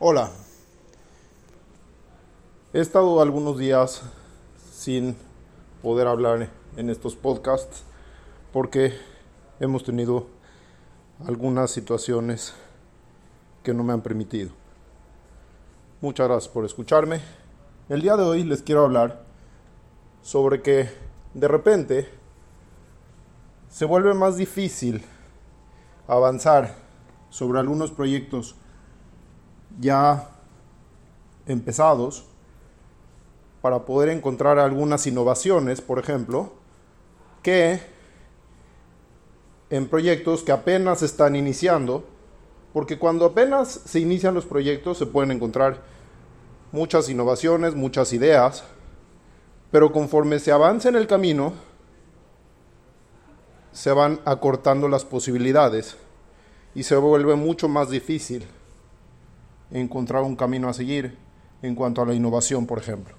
Hola. He estado algunos días sin poder hablar en estos podcasts porque hemos tenido algunas situaciones que no me han permitido. Muchas gracias por escucharme. El día de hoy les quiero hablar sobre que de repente se vuelve más difícil avanzar sobre algunos proyectos ya empezados para poder encontrar algunas innovaciones, por ejemplo, que en proyectos que apenas están iniciando, porque cuando apenas se inician los proyectos se pueden encontrar muchas innovaciones, muchas ideas, pero conforme se avanza en el camino, se van acortando las posibilidades y se vuelve mucho más difícil encontrar un camino a seguir en cuanto a la innovación, por ejemplo.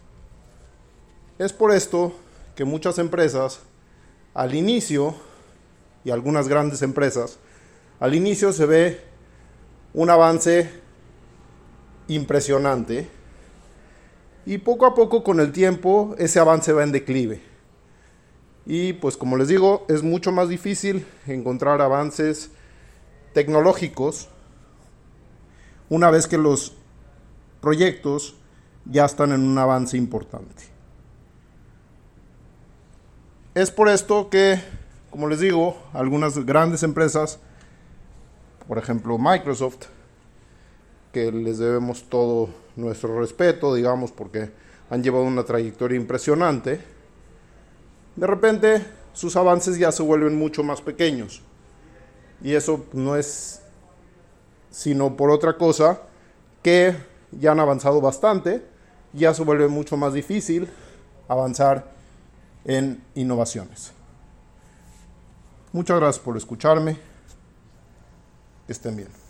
Es por esto que muchas empresas al inicio, y algunas grandes empresas, al inicio se ve un avance impresionante y poco a poco con el tiempo ese avance va en declive. Y pues como les digo, es mucho más difícil encontrar avances tecnológicos una vez que los proyectos ya están en un avance importante. Es por esto que, como les digo, algunas grandes empresas, por ejemplo Microsoft, que les debemos todo nuestro respeto, digamos, porque han llevado una trayectoria impresionante, de repente sus avances ya se vuelven mucho más pequeños. Y eso no es sino por otra cosa que ya han avanzado bastante, ya se vuelve mucho más difícil avanzar en innovaciones. Muchas gracias por escucharme. Que estén bien.